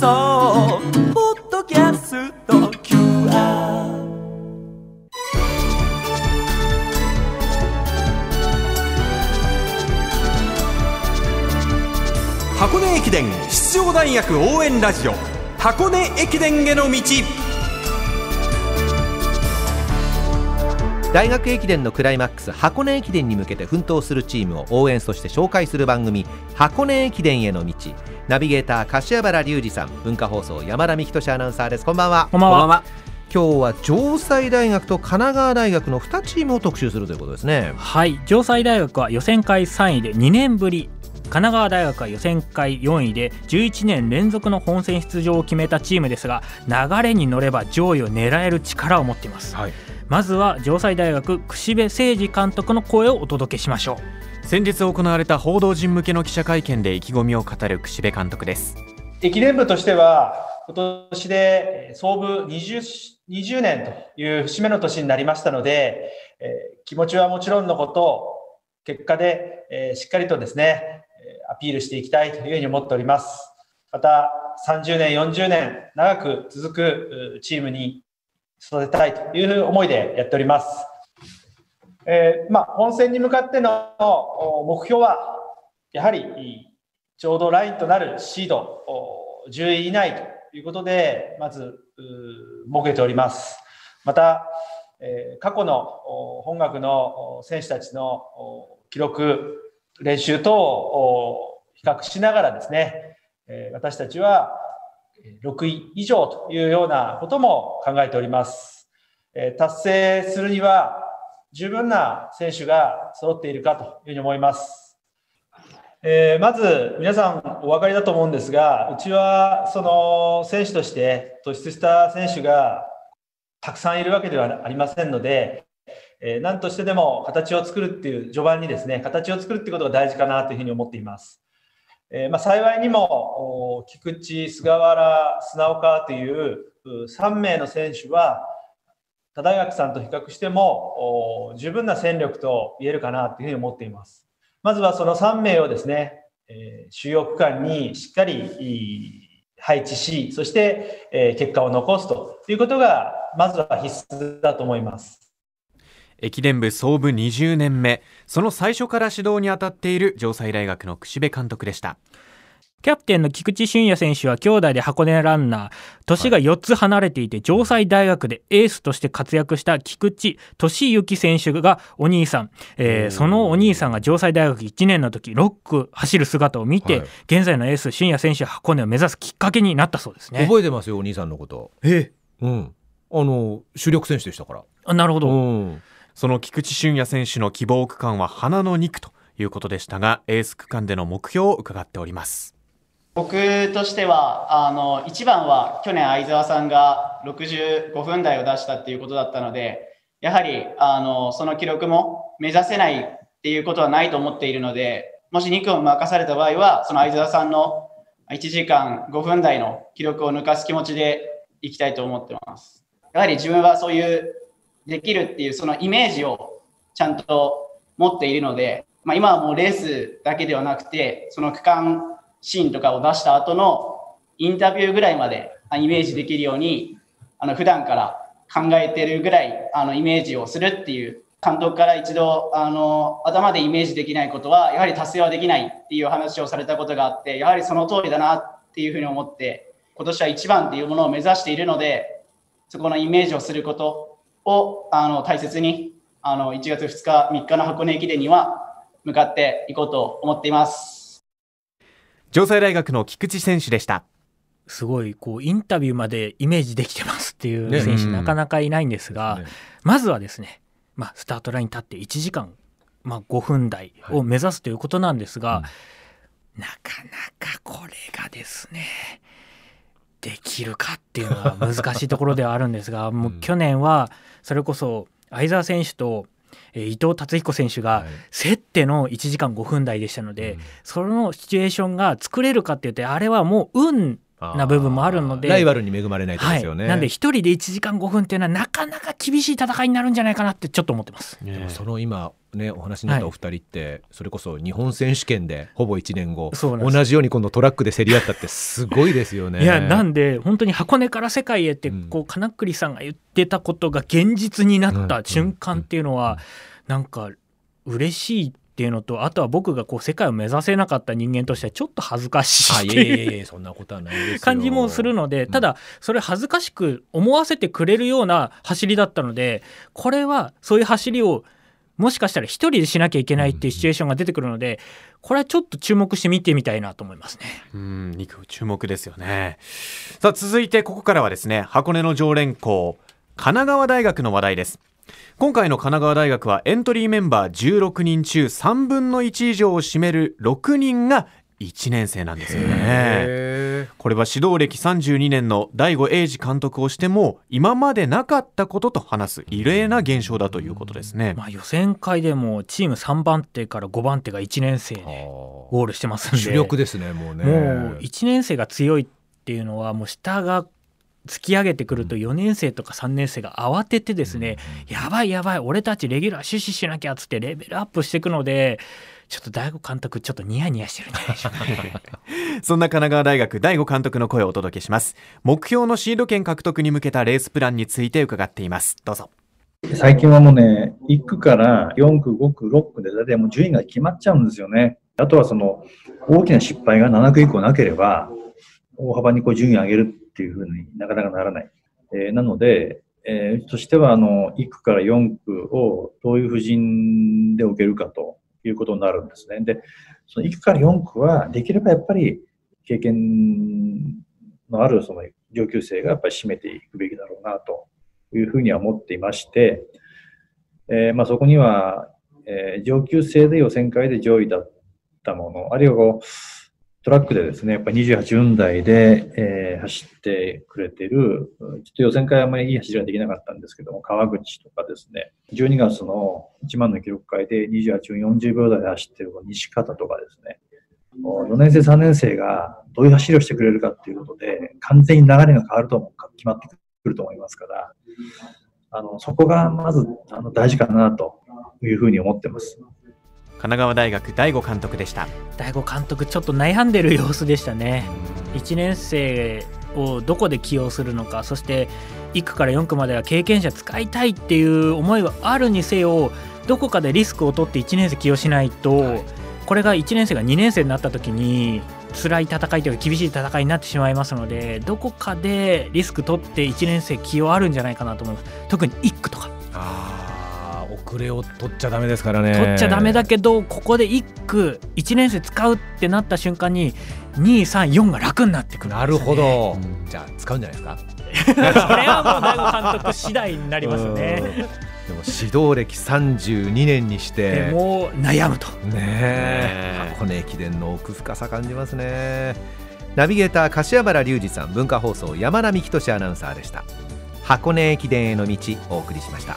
そう。ポッドキャスト。QR 箱根駅伝出場大学応援ラジオ。箱根駅伝への道。大学駅伝のクライマックス箱根駅伝に向けて奮闘するチームを応援そして紹介する番組箱根駅伝への道。ナビゲーター柏原隆二さん文化放送山田美希アナウンサーです。こんばんは。こんばんは。今日は城西大学と神奈川大学の2チームを特集するということですね。はい。城西大学は予選会3位で2年ぶり。神奈川大学は予選会4位で11年連続の本戦出場を決めたチームですが流れに乗れば上位を狙える力を持っています、はいまずは城西大学櫛部誠二監督の声をお届けしましょう先日行われた報道陣向けの記者会見で意気込みを語る櫛部監督です駅伝部としては、今年で創部 20, 20年という節目の年になりましたので、えー気持ちはもちろんのこと、結果で、えーしっかりとですね、アピールしていきたいというふうに思っております。また、30年、40年、長く続くチームに育てたいという思いでやっております。えーまあ、本戦に向かっての目標は、やはりちょうどラインとなるシード10位以内ということで、まず設けております。また、えー過去のお本学のお選手たちのお記録、練習等をお比較しながらですね、えー私たちは6位以上というようなことも考えております。え達成するには十分な選手が揃っているかというふうに思います。えーまず皆さんお分かりだと思うんですが、うちはその選手として突出した選手がたくさんいるわけではありませんので、えー何としてでも形を作るっていう序盤にですね、形を作るっていうことが大事かなというふうに思っています。えーまあ、幸いにも菊池、菅原、砂岡という3名の選手は他大学さんと比較しても十分な戦力と言えるかなというふうに思っています。まずはその3名をですね、えー主要区間にしっかりい配置し、そして、えー結果を残すということが、まずは必須だと思います。駅伝部創部20年目。その最初から指導に当たっている城西大学の櫛部監督でした。キャプテンの菊池俊也選手は兄弟で箱根ランナー。年が4つ離れていて城西大学でエースとして活躍した菊池。俊之選手がお兄さん、えーそのお兄さんが城西大学1年の時6区走る姿を見て、はい。現在のエース俊也選手は箱根を目指すきっかけになったそうですね。覚えてますよお兄さんのこと。え。うん。あの主力選手でしたから。あなるほど、うんその菊池俊也選手の希望区間は花の2区ということでしたがエース区間での目標を伺っております。僕としてはあの一番は去年相澤さんが65分台を出したっていうことだったのでやはりあのその記録も目指せないっていうことはないと思っているのでもし2区を任された場合はその相澤さんの1時間5分台の記録を抜かす気持ちでいきたいと思ってます。やはり自分はそういうできるっていうそのイメージをちゃんと持っているので、まあ、今はもうレースだけではなくてその区間シーンとかを出した後のインタビューぐらいまでイメージできるようにあの普段から考えてるぐらいあのイメージをするっていう監督から一度あの頭でイメージできないことはやはり達成はできないっていう話をされたことがあってやはりその通りだなっていうふうに思って今年は一番っていうものを目指しているのでそこのイメージをすることをあの大切にあの1月2日3日の箱根駅伝には向かっていこうと思っています。城西大学の菊池選手でした。すごいこうインタビューまでイメージできてますっていうね。選手うん。なかなかいないんですが、ね。まずはですね、まあ、スタートラインに立って1時間、まあ、5分台を目指すということなんですが、なかなかこれがですねできるかっていうのは難しいところではあるんですが、もう去年はそれこそ相澤選手とえー伊藤達彦選手がはい。競っての1時間5分台でしたので、うん。そのシチュエーションが作れるかって言ってあれはもう運な部分もあるのでライバルに恵まれないとですよね、はい、なんで一人で1時間5分っていうのはなかなか厳しい戦いになるんじゃないかなってちょっと思ってます。でもその今ねお話になったお二人って、それこそ日本選手権でほぼ1年後同じように今度トラックで競り合ったってすごいですよね。いやなんで本当に箱根から世界へってうん。こう金栗さんが言ってたことが現実になっうんた瞬間っていうのはなんか嬉しいっていうのとあとは僕がこう世界を目指せなかった人間としてはちょっと恥ずかしあいいそんなことはないですよ。感じもするのでただそれ恥ずかしく思わせてくれるような走りだったのでこれはそういう走りをもしかしたら一人でしなきゃいけないっていうシチュエーションが出てくるのでこれはちょっと注目して見てみたいなと思いますね。うん、肉注目ですよね。さあ、続いてここからはですね、箱根の常連校、神奈川大学の話題です。今回の神奈川大学はエントリーメンバー16人中3分の1以上を占める6人が1年生なんですよね。へこれは指導歴32年の大悟英二監督をしても今までなかったことと話す異例な現象だということですね。まあ、予選会でもチーム3番手から5番手が1年生ーであゴールしてますんでー主力ですねもうね。もう1年生が強いっていうのはもう下が突き上げてくると4年生とか3年生が慌ててですね、やばいやばい俺たちレギュラー死守しなきゃっつってレベルアップしていくのでちょっと大悟監督ちょっとニヤニヤしてるんじゃないでしょうかね。そんな神奈川大学大悟監督の声をお届けします。目標のシード権獲得に向けたレースプランについて伺っています。どうぞ。最近はもうね、1区から4区、5区、6区で大体もう順位が決まっちゃうんですよね。あとはその大きな失敗が7区以降なければ、大幅にこう順位を上げるっていうふうになかなかならない。えーなので、えーとしてはあの1区から4区をどういう布陣で置けるかということになるんですね。で、その1区から4区はできればやっぱり経験のあるその上級生がやっぱり占めていくべきだろうなというふうには思っていまして、えーまあ、そこには、えー上級生で予選会で上位だったもの、あるいはこうトラックでですね、やっぱり28分台で、えー走ってくれてる、ちょっと予選会はあまりいい走りはできなかったんですけども、川口とかですね、12月の1万の記録会で28分40秒台で走ってる西方とかですね、4年生、3年生がどういう走りをしてくれるかっていうことで、完全に流れが変わると思う、決まってくると思いますから、あのそこがまずあの大事かなというふうに思ってます。神奈川大学大悟監督でした。大悟監督ちょっと悩んでる様子でしたね。1年生をどこで起用するのかそして1区から4区までは経験者使いたいっていう思いはあるにせよどこかでリスクを取って1年生起用しないと、これが1年生が2年生になった時に辛い戦いというか厳しい戦いになってしまいますのでどこかでリスク取って1年生起用あるんじゃないかなと思います。特に1区とか遅れを取っちゃダメですからね。取っちゃダメだけどここで1区1年生使うってなった瞬間に234が楽になってくるねなるほど。じゃあ使うんじゃないですか？それはもう大悟監督次第になりますね。でも指導歴32年にしてでもう悩むと。ねえ箱根駅伝の奥深さ感じますねナビゲーター柏原隆二さん文化放送山並仁アナウンサーでした箱根駅伝への道お送りしました